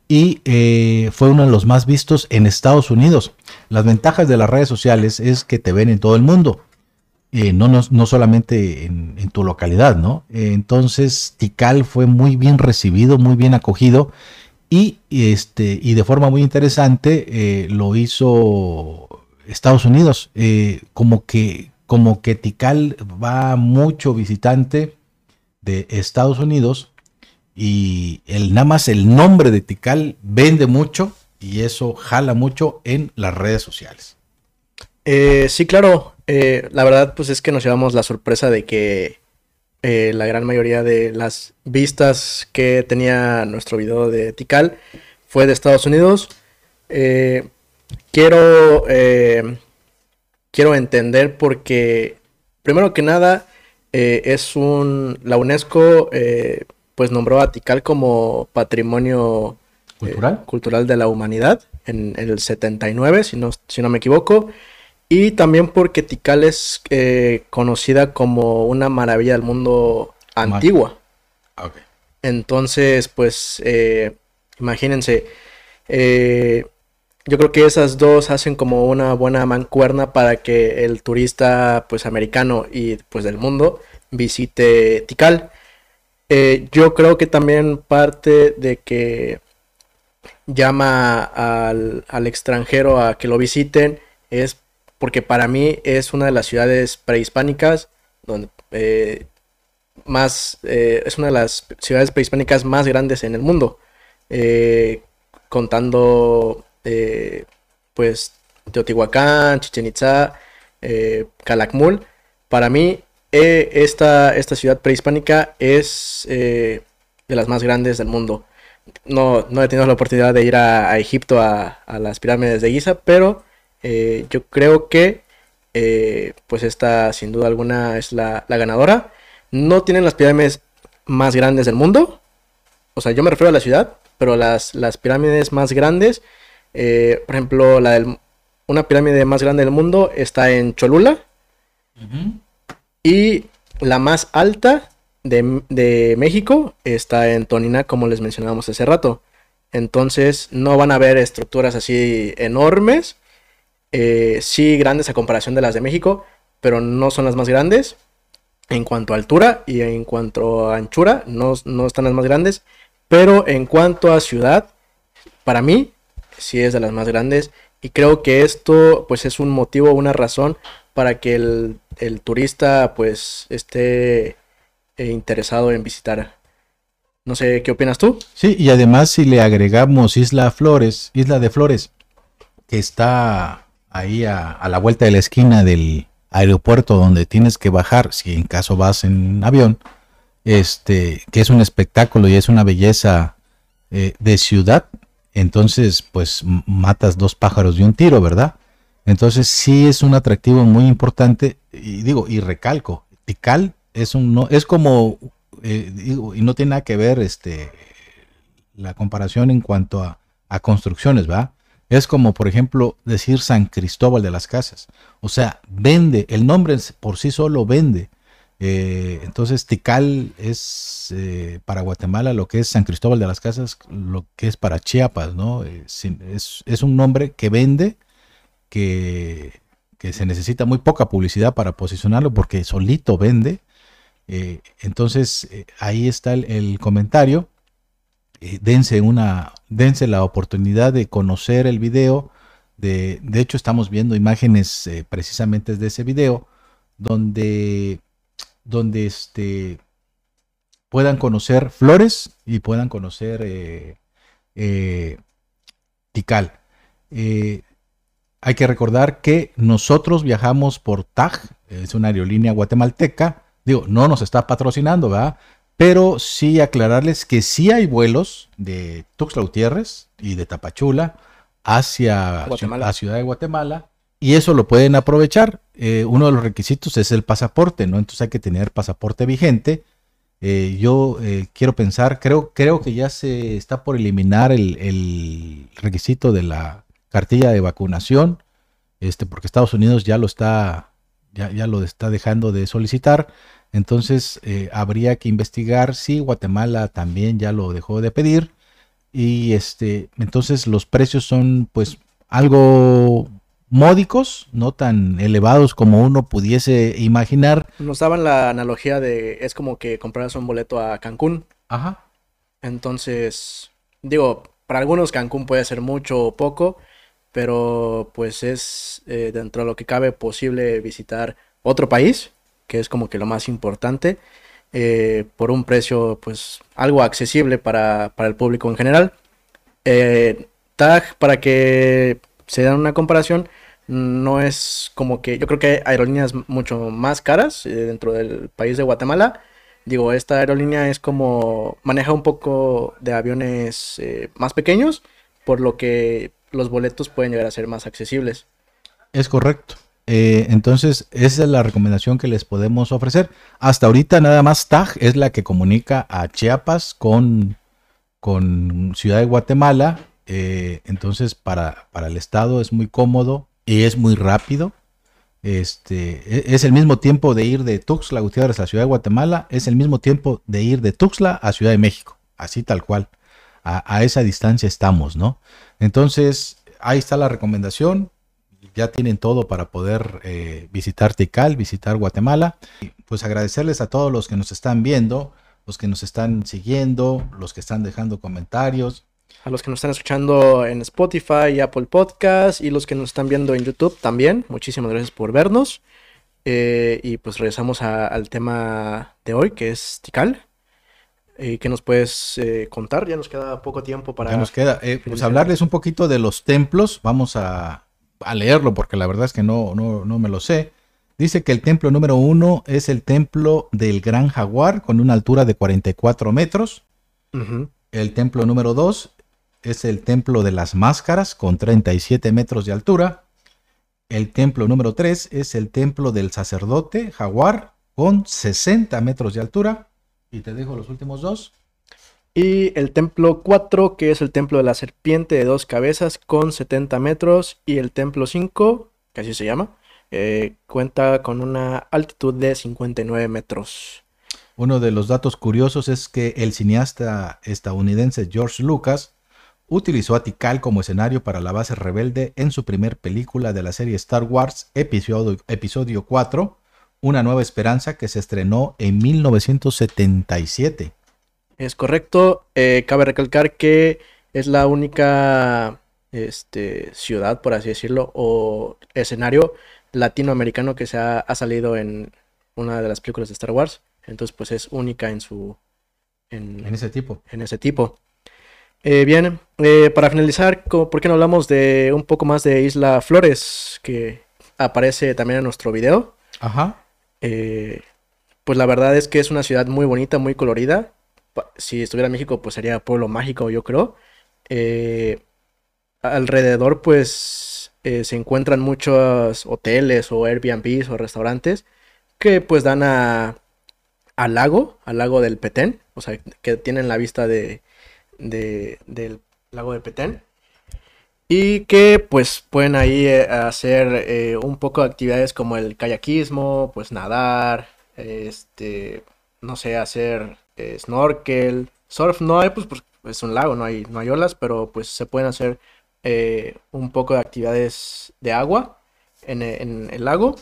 Speaker 1: y eh, fue uno de los más vistos en Estados Unidos. Las ventajas de las redes sociales es que te ven en todo el mundo. Eh, no, no, solamente en, tu localidad, ¿no? entonces, Tikal fue muy bien recibido, muy bien acogido y, este, y de forma muy interesante eh, lo hizo Estados Unidos. Eh, como, que, como que Tikal va mucho visitante de Estados Unidos y el, nada más el nombre de Tikal vende mucho y eso jala mucho en las redes sociales.
Speaker 2: sí, claro. Eh, la verdad, pues es que nos llevamos la sorpresa de que eh, la gran mayoría de las vistas que tenía nuestro video de Tikal fue de Estados Unidos. Eh, quiero, quiero entender porque, primero que nada, es un. La UNESCO pues nombró a Tikal como patrimonio
Speaker 1: cultural,
Speaker 2: cultural de la humanidad en, en el 79, si no, si no me equivoco. Y también porque Tikal es eh, conocida como una maravilla del mundo antigua. Entonces, pues, eh, imagínense, eh, yo creo que esas dos hacen como una buena mancuerna para que el turista, pues, americano y, pues, del mundo visite Tikal. yo creo que también parte de que llama al, al extranjero a que lo visiten es porque para mí es una de las ciudades prehispánicas donde eh, más eh, es una de las ciudades prehispánicas más grandes en el mundo, eh, contando pues Teotihuacán, Chichen Itza, Calakmul. Para mí esta, esta ciudad prehispánica es de las más grandes del mundo. No, he tenido la oportunidad de ir a, Egipto a, a las pirámides de Giza, pero eh, yo creo que eh, pues esta sin duda alguna es la, ganadora. No tienen las pirámides más grandes del mundo. O sea, yo me refiero a la ciudad, pero las, las pirámides más grandes, eh, por ejemplo, la del, una pirámide más grande del mundo está en Cholula. Y la más alta de, de, México está en Tonina, como les mencionábamos hace rato. Entonces no van a ver estructuras así enormes, eh, sí grandes a comparación de las de México, pero no son las más grandes. En cuanto a altura y en cuanto a anchura, no, están las más grandes. Pero en cuanto a ciudad, para mí, sí es de las más grandes. Y creo que esto, pues, es un motivo, una razón para que el, turista, pues, esté eh, interesado en visitar. No sé, ¿qué opinas tú?
Speaker 1: Sí, y además si le agregamos Isla Flores, Isla de Flores, que está ahí a, la vuelta de la esquina del aeropuerto donde tienes que bajar, si en caso vas en avión, este, que es un espectáculo y es una belleza eh, de ciudad, entonces pues matas dos pájaros de un tiro, ¿verdad? Entonces sí es un atractivo muy importante y digo, y recalco, Tikal es un, no, es como, eh, digo, y no tiene nada que ver este, la comparación en cuanto a, a construcciones, ¿va? Es como, por ejemplo, decir San Cristóbal de las Casas. O sea, vende, el nombre por sí solo vende. Eh, entonces, Tikal es eh, para Guatemala lo que es San Cristóbal de las Casas, lo que es para Chiapas, ¿no? Eh, es, un nombre que vende, que, se necesita muy poca publicidad para posicionarlo porque solito vende. entonces, ahí está el comentario. Eh, dense, una, dense la oportunidad de conocer el video. De, de hecho, estamos viendo imágenes eh, precisamente de ese video donde, donde este, puedan conocer flores y puedan conocer eh, Tikal. hay que recordar que nosotros viajamos por TAG, es una aerolínea guatemalteca. Digo, no nos está patrocinando, ¿verdad? Pero sí aclararles que sí hay vuelos de Tuxtla Gutiérrez y de Tapachula hacia la ciudad de Guatemala y eso lo pueden aprovechar. Eh, uno de los requisitos es el pasaporte, ¿no? Entonces hay que tener pasaporte vigente. Eh, yo eh, quiero pensar, creo, creo que ya se está por eliminar el, el, requisito de la cartilla de vacunación, este, porque Estados Unidos ya lo está, ya, ya lo está dejando de solicitar. Entonces eh, habría que investigar si Guatemala también ya lo dejó de pedir. Y este, entonces los precios son pues algo módicos, no tan elevados como uno pudiese imaginar.
Speaker 2: Nos daban la analogía de, es como que compraras un boleto a Cancún.
Speaker 1: Ajá.
Speaker 2: Entonces, digo, para algunos Cancún puede ser mucho o poco, pero pues es eh, dentro de lo que cabe posible visitar otro país, que es como que lo más importante, eh, por un precio pues algo accesible para, para el público en general. Eh, TAG, para que se dan una comparación, no es como que yo creo que hay aerolíneas mucho más caras eh, dentro del país de Guatemala. Digo, esta aerolínea es como maneja un poco de aviones eh, más pequeños, por lo que los boletos pueden llegar a ser más accesibles.
Speaker 1: Es correcto. Eh, entonces, esa es la recomendación que les podemos ofrecer. Hasta ahorita nada más TAG es la que comunica a Chiapas con, con Ciudad de Guatemala. entonces, para, para el Estado es muy cómodo y es muy rápido. Este, e, es el mismo tiempo de ir de Tuxtla Gutiérrez a Ciudad de Guatemala, es el mismo tiempo de ir de Tuxtla a Ciudad de México, así tal cual. A, esa distancia estamos, ¿no? Entonces, ahí está la recomendación. Ya tienen todo para poder eh, visitar Tikal, visitar Guatemala. Pues agradecerles a todos los que nos están viendo, los que nos están siguiendo, los que están dejando comentarios
Speaker 2: a los que nos están escuchando en Spotify y Apple Podcast y los que nos están viendo en YouTube también. Muchísimas gracias por vernos. Eh, y pues regresamos al tema de hoy, que es Tikal. Eh, ¿Qué nos puedes eh, contar? Ya nos queda poco tiempo para...
Speaker 1: Ya nos queda. pues hablarles un poquito de los templos. Vamos a, leerlo porque la verdad es que no, no, me lo sé. Dice que el templo número uno es el templo del Gran Jaguar con una altura de 44 metros. El templo número dos es el templo de las máscaras con 37 metros de altura. El templo número 3 es el templo del sacerdote jaguar con 60 metros de altura. Y te dejo los últimos dos.
Speaker 2: Y el templo 4, que es el templo de la serpiente de dos cabezas con 70 metros. Y el templo 5, que así se llama, eh, cuenta con una altitud de 59 metros.
Speaker 1: Uno de los datos curiosos es que el cineasta estadounidense George Lucas utilizó a Tikal como escenario para la base rebelde en su primer película de la serie Star Wars, episodio, episodio 4, Una nueva esperanza, que se estrenó en 1977.
Speaker 2: Es correcto. Eh, cabe recalcar que es la única este, ciudad, por así decirlo, o escenario latinoamericano que se ha, salido en una de las películas de Star Wars. Entonces, pues es única en su...
Speaker 1: en ese tipo.
Speaker 2: En ese tipo. Eh, bien, eh, para finalizar, ¿por qué no hablamos de un poco más de Isla Flores, que aparece también en nuestro video?
Speaker 1: Ajá.
Speaker 2: Eh, pues la verdad es que es una ciudad muy bonita, muy colorida. Si estuviera México, pues sería pueblo mágico, yo creo. alrededor, pues, se encuentran muchos hoteles o Airbnbs o restaurantes que pues dan a, al lago, al lago del Petén, o sea, que tienen la vista de del lago de Petén. Y que pues pueden ahí eh, hacer eh, un poco de actividades como el kayakismo, pues nadar, este, no sé, hacer eh, snorkel, surf no hay, pues, pues, es un lago, no hay, no hay olas, pero pues se pueden hacer un poco de actividades de agua en, en el lago.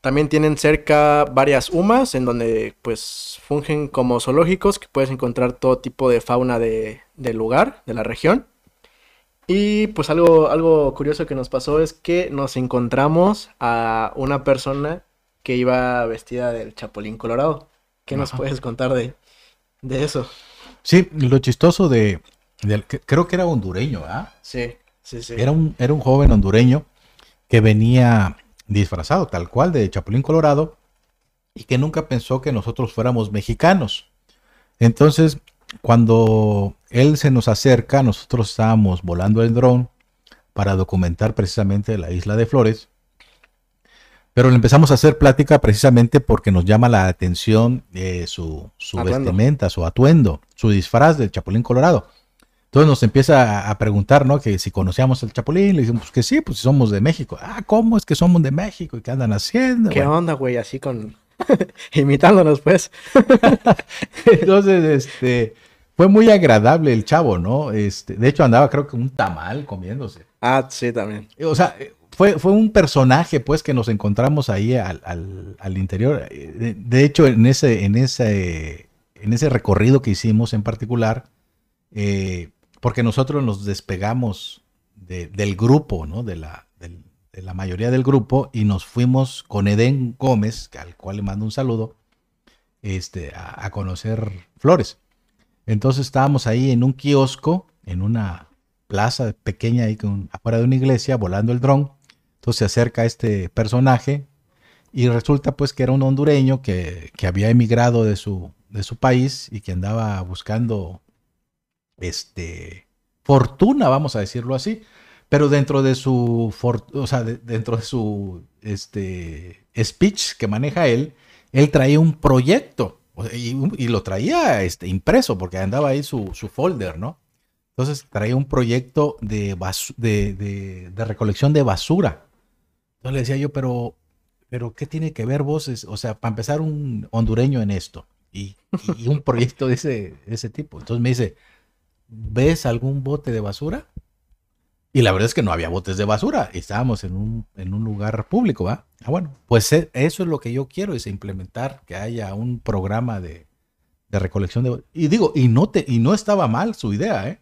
Speaker 2: También tienen cerca varias humas en donde pues fungen como zoológicos que puedes encontrar todo tipo de fauna de, del lugar, de la región. Y pues algo, algo curioso que nos pasó es que nos encontramos a una persona que iba vestida del Chapulín Colorado. ¿Qué nos puedes contar de, de, eso?
Speaker 1: Sí, lo chistoso de, creo que era hondureño, ¿ah?
Speaker 2: Sí, sí, sí.
Speaker 1: Era un, era un joven hondureño que venía disfrazado tal cual de Chapulín Colorado y que nunca pensó que nosotros fuéramos mexicanos. Entonces, cuando él se nos acerca, nosotros estábamos volando el dron para documentar precisamente la isla de Flores. Pero le empezamos a hacer plática precisamente porque nos llama la atención eh, su, su vestimenta, su atuendo, su disfraz del Chapulín Colorado. Entonces nos empieza a, preguntar, ¿no? Que si conocíamos al Chapulín, le dijimos pues que sí, pues somos de México. Ah, ¿cómo es que somos de México? ¿Y qué andan haciendo?
Speaker 2: ¿Qué onda, güey? Así con... imitándonos, pues.
Speaker 1: Entonces, este... Fue muy agradable el chavo, ¿no? Este, de hecho andaba creo que un tamal comiéndose.
Speaker 2: Ah, sí, también.
Speaker 1: O sea, fue, fue un personaje, pues, que nos encontramos ahí al, al, interior. De, hecho, en ese, en, ese, en ese recorrido que hicimos en particular, eh, porque nosotros nos despegamos del grupo, ¿no? De la, de la mayoría del grupo, y nos fuimos con Edén Gómez, al cual le mando un saludo, este, a, a conocer flores. Entonces estábamos ahí en un kiosco, en una plaza pequeña ahí con, afuera de una iglesia, volando el dron se acerca este personaje y resulta pues que era un hondureño que, había emigrado de su, de su país y que andaba buscando este, fortuna, vamos a decirlo así, pero dentro de su, o sea, dentro de su este, speech que maneja él, él traía un proyecto y, lo traía este, impreso porque andaba ahí su, su folder, ¿no? Entonces traía un proyecto de, de, de recolección de basura entonces le decía yo, pero, pero ¿qué tiene que ver vos? o sea, para empezar un hondureño en esto y, un proyecto de ese, tipo. Entonces me dice, ¿ves algún bote de basura? Y la verdad es que no había botes de basura. Estábamos en un, en un lugar público, ¿va? Ah, bueno, pues e, eso es lo que yo quiero, es implementar que haya un programa de, de recolección de... Y digo, y no, te, y no estaba mal su idea, ¿eh?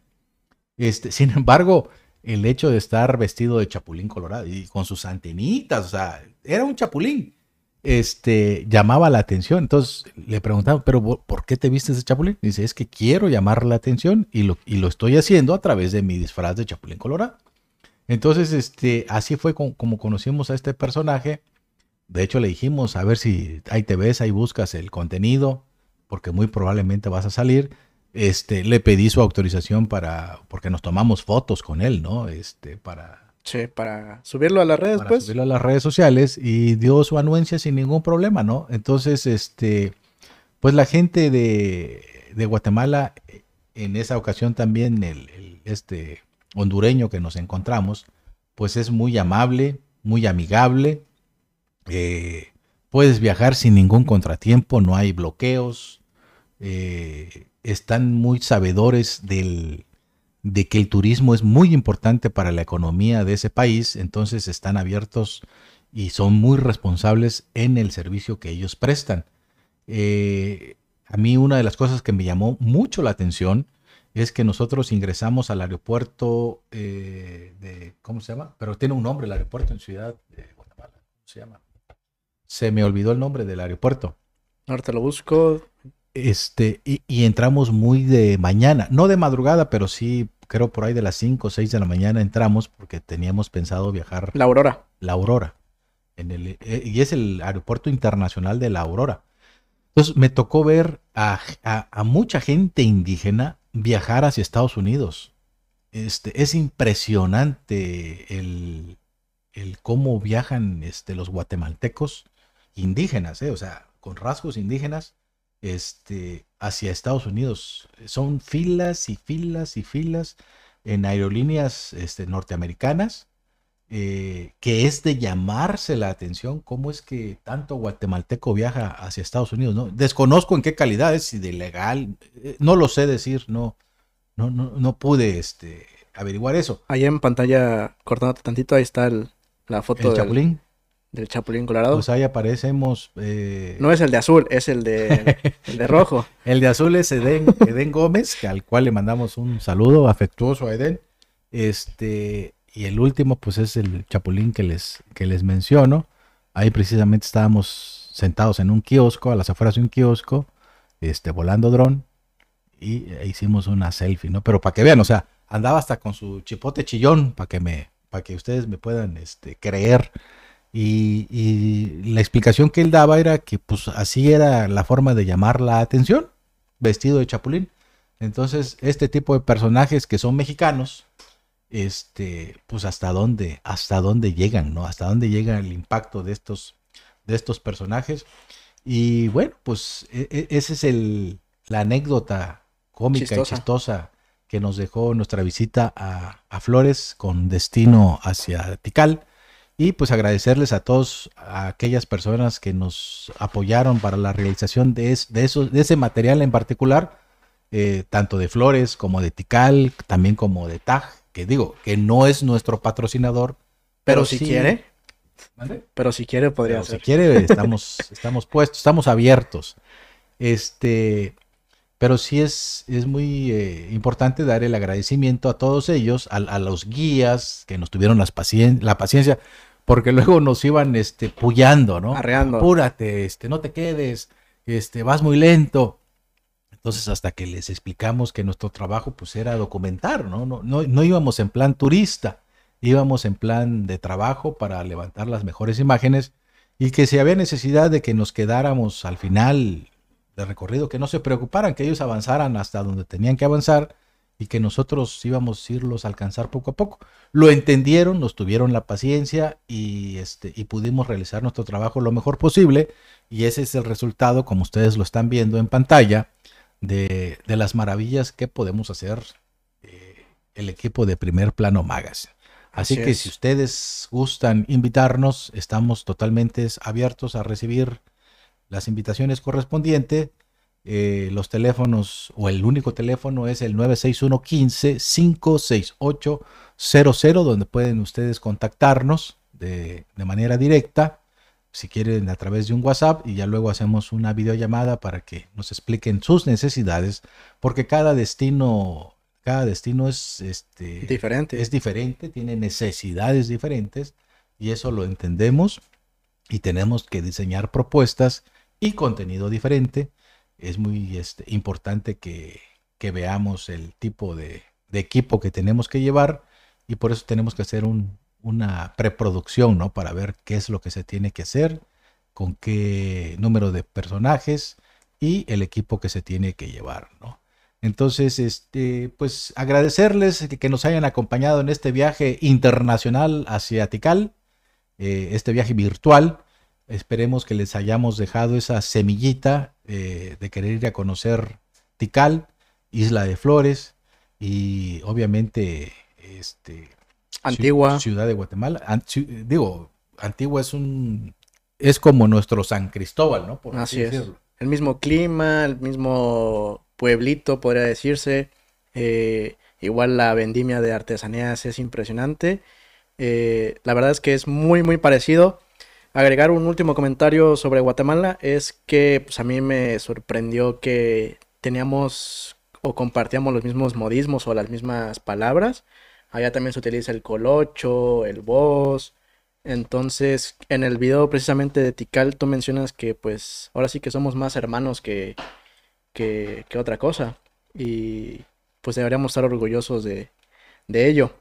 Speaker 1: Este, sin embargo, el hecho de estar vestido de chapulín colorado y con sus antenitas, o sea, era un chapulín. Este llamaba la atención. Entonces le preguntaba, ¿pero por qué te vistes de chapulín? Dice, es que quiero llamar la atención y lo, y lo estoy haciendo a través de mi disfraz de chapulín colorado. Entonces, este, así fue como conocimos a este personaje. De hecho, le dijimos, a ver si ahí te ves, ahí buscas el contenido, porque muy probablemente vas a salir este, le pedí su autorización para, porque nos tomamos fotos con él, ¿no? Este, para...
Speaker 2: Sí, para subirlo a las redes,
Speaker 1: para
Speaker 2: pues.
Speaker 1: subirlo a las redes sociales y dio su anuencia sin ningún problema, ¿no? Entonces, este, pues la gente de, de Guatemala, en esa ocasión también el, este hondureño que nos encontramos, pues es muy amable, muy amigable, eh, puedes viajar sin ningún contratiempo, no hay bloqueos, eh, están muy sabedores del, de que el turismo es muy importante para la economía de ese país, entonces están abiertos y son muy responsables en el servicio que ellos prestan. Eh, a mí una de las cosas que me llamó mucho la atención es que nosotros ingresamos al aeropuerto eh, de, ¿cómo se llama? Pero tiene un nombre el aeropuerto en Ciudad de Guatemala. ¿Cómo se llama? Se me olvidó el nombre del aeropuerto.
Speaker 2: Ahorita lo busco.
Speaker 1: Este, y, entramos muy de mañana, no de madrugada, pero sí, creo por ahí de las 5 o 6 de la mañana entramos porque teníamos pensado viajar.
Speaker 2: La Aurora.
Speaker 1: La Aurora. En el, eh, y es el aeropuerto internacional de La Aurora. Entonces me tocó ver a, mucha gente indígena viajar hacia Estados Unidos. Este, es impresionante el, el cómo viajan este, los guatemaltecos indígenas, eh, o sea, con rasgos indígenas este, hacia Estados Unidos. Son filas y filas y filas en aerolíneas este, norteamericanas, eh, que es de llamarse la atención cómo es que tanto guatemalteco viaja hacia Estados Unidos. ¿no? Desconozco en qué calidad es, si de legal, eh, no lo sé decir, no, no, no, no pude este, averiguar eso.
Speaker 2: Ahí en pantalla, cortando tantito, ahí está la foto
Speaker 1: del, Chapulín
Speaker 2: del Chapulín Colorado.
Speaker 1: Pues ahí aparecemos. Eh,
Speaker 2: no es el de azul, es el de, el de rojo.
Speaker 1: el de azul es Eden, Eden Gómez, al cual le mandamos un saludo afectuoso a Eden. Este, y el último, pues es el Chapulín que les, que les menciono. Ahí precisamente estábamos sentados en un kiosco, a las afueras de un kiosco, este, volando dron, y hicimos una selfie, ¿no? Pero para que vean, o sea, andaba hasta con su chipote chillón, para que me, para que ustedes me puedan este, creer y, la explicación que él daba era que pues así era la forma de llamar la atención, vestido de chapulín. Entonces, este tipo de personajes que son mexicanos, este, pues hasta dónde, hasta dónde llegan, ¿no? Hasta dónde llega el impacto de estos de estos personajes. Y bueno, pues e, e, esa es el, la anécdota cómica y chistosa que nos dejó nuestra visita a, a, Flores con destino hacia Tikal. Y pues agradecerles a todos, a aquellas personas que nos apoyaron para la realización de, de, eso, de ese material en particular, eh, tanto de Flores como de Tikal, también como de TAG, que digo, que no es nuestro patrocinador.
Speaker 2: Pero, si quiere. Pero si quiere, podría ser.
Speaker 1: Si quiere, estamos, estamos puestos, estamos abiertos. Este, pero sí es, es muy eh, importante dar el agradecimiento a todos ellos, a, los guías que nos tuvieron las la paciencia, porque luego nos iban este, puyando, ¿no?
Speaker 2: Arreando.
Speaker 1: Apúrate, este, no te quedes, este, vas muy lento. Entonces, hasta que les explicamos que nuestro trabajo pues era documentar, ¿no? No, no, no íbamos en plan turista, íbamos en plan de trabajo para levantar las mejores imágenes y que si había necesidad de que nos quedáramos al final de recorrido, que no se preocuparan, que ellos avanzaran hasta donde tenían que avanzar y que nosotros íbamos a irlos a alcanzar poco a poco. Lo entendieron, nos tuvieron la paciencia y, este, y pudimos realizar nuestro trabajo lo mejor posible y ese es el resultado, como ustedes lo están viendo en pantalla, de, las maravillas que podemos hacer eh, el equipo de primer plano Magas. Así, que si ustedes gustan invitarnos, estamos totalmente abiertos a recibir las invitaciones correspondientes. Eh, los teléfonos o el único teléfono es el 961 15 568 00 donde pueden ustedes contactarnos de, de, manera directa si quieren a través de un WhatsApp y ya luego hacemos una videollamada para que nos expliquen sus necesidades porque cada destino cada destino es este
Speaker 2: diferente
Speaker 1: es diferente tiene necesidades diferentes y eso lo entendemos y tenemos que diseñar propuestas y contenido diferente. Es muy este, importante que, veamos el tipo de, equipo que tenemos que llevar y por eso tenemos que hacer una preproducción, ¿no? Para ver qué es lo que se tiene que hacer, con qué número de personajes y el equipo que se tiene que llevar, ¿no? Entonces, este, pues agradecerles que, nos hayan acompañado en este viaje internacional hacia Tikal, eh, este viaje virtual. Esperemos que les hayamos dejado esa semillita eh, de querer ir a conocer Tikal, Isla de Flores y obviamente este
Speaker 2: Antigua
Speaker 1: ciudad de Guatemala. digo, Antigua es un es como nuestro San Cristóbal, ¿no?
Speaker 2: Por así, es. El mismo clima, el mismo pueblito, podría decirse. Eh, igual la vendimia de artesanías es impresionante. Eh, la verdad es que es muy, muy parecido agregar un último comentario sobre Guatemala es que pues, a mí me sorprendió que teníamos o compartíamos los mismos modismos o las mismas palabras. Allá también se utiliza el colocho, el voz. Entonces, en el video precisamente de Tikal, tú mencionas que pues ahora sí que somos más hermanos que, que, otra cosa. Y pues deberíamos estar orgullosos de, ello.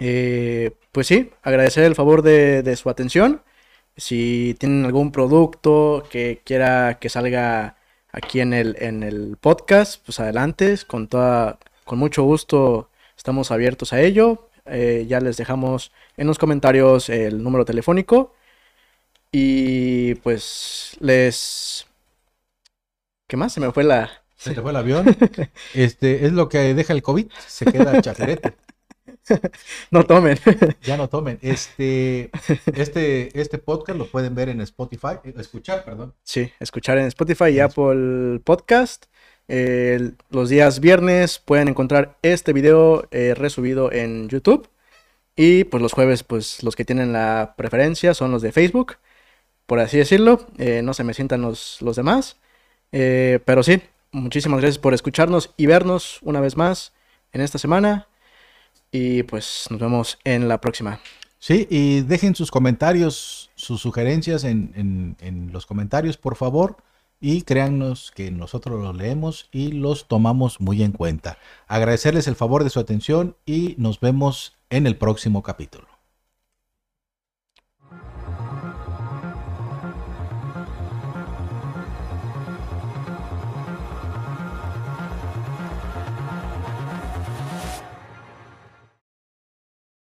Speaker 2: Eh, pues sí, agradecer el favor de, de su atención. Si tienen algún producto que quiera que salga aquí en el, en el podcast, pues adelante, con, toda, con mucho gusto estamos abiertos a ello. Eh, ya les dejamos en los comentarios el número telefónico. Y pues les... ¿Qué más? Se me fue la...
Speaker 1: Se te fue el avión. este es lo que deja el COVID. Se queda chacarete.
Speaker 2: no tomen.
Speaker 1: ya no tomen. Este, este, este podcast lo pueden ver en Spotify, eh, escuchar, perdón.
Speaker 2: Sí, escuchar en Spotify y Apple Podcast. los días viernes pueden encontrar este video eh, resubido en YouTube. Y pues los jueves, pues los que tienen la preferencia son los de Facebook, por así decirlo. Eh, no se me sientan los, los demás. pero sí, muchísimas gracias por escucharnos y vernos una vez más en esta semana. Y pues nos vemos en la próxima.
Speaker 1: Sí, y dejen sus comentarios, sus sugerencias en, en, los comentarios, por favor. Y créannos que nosotros los leemos y los tomamos muy en cuenta. Agradecerles el favor de su atención y nos vemos en el próximo capítulo.